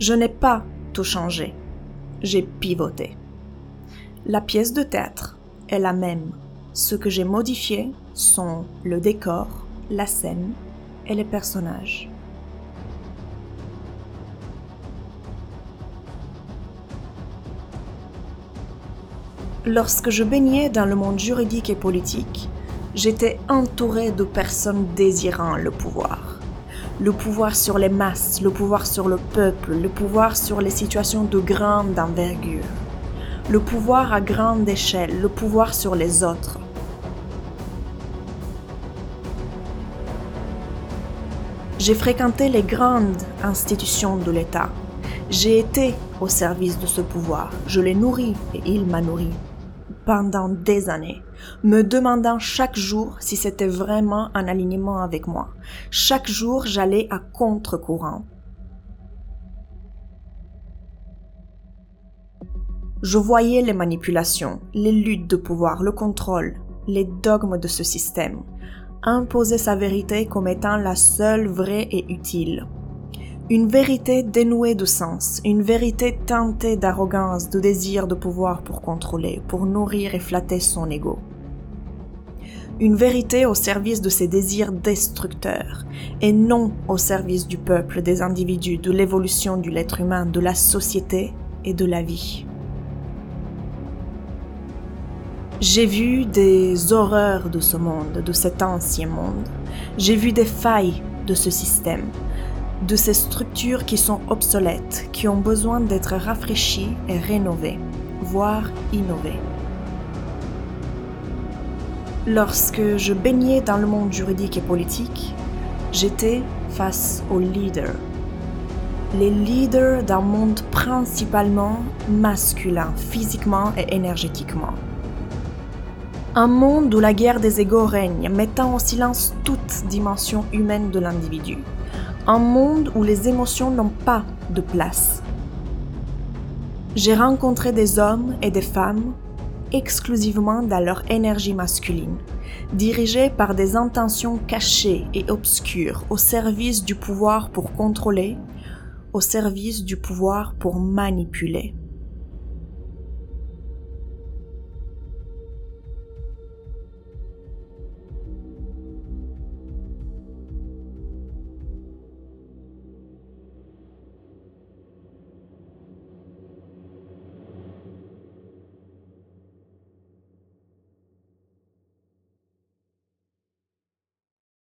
Je n'ai pas tout changé. J'ai pivoté. La pièce de théâtre est la même. Ce que j'ai modifié sont le décor, la scène et les personnages. Lorsque je baignais dans le monde juridique et politique, j'étais entouré de personnes désirant le pouvoir. Le pouvoir sur les masses, le pouvoir sur le peuple, le pouvoir sur les situations de grande envergure. Le pouvoir à grande échelle, le pouvoir sur les autres. J'ai fréquenté les grandes institutions de l'État. J'ai été au service de ce pouvoir. Je l'ai nourri et il m'a nourri pendant des années, me demandant chaque jour si c'était vraiment un alignement avec moi. Chaque jour, j'allais à contre-courant. Je voyais les manipulations, les luttes de pouvoir, le contrôle, les dogmes de ce système, imposer sa vérité comme étant la seule vraie et utile. Une vérité dénouée de sens, une vérité teintée d'arrogance, de désir de pouvoir pour contrôler, pour nourrir et flatter son ego. Une vérité au service de ses désirs destructeurs, et non au service du peuple, des individus, de l'évolution de l'être humain, de la société et de la vie. J'ai vu des horreurs de ce monde, de cet ancien monde. J'ai vu des failles de ce système, de ces structures qui sont obsolètes, qui ont besoin d'être rafraîchies et rénovées, voire innovées. Lorsque je baignais dans le monde juridique et politique, j'étais face aux leaders. Les leaders d'un monde principalement masculin, physiquement et énergétiquement. Un monde où la guerre des égaux règne, mettant en silence toute dimension humaine de l'individu un monde où les émotions n'ont pas de place. J'ai rencontré des hommes et des femmes exclusivement dans leur énergie masculine, dirigés par des intentions cachées et obscures au service du pouvoir pour contrôler, au service du pouvoir pour manipuler.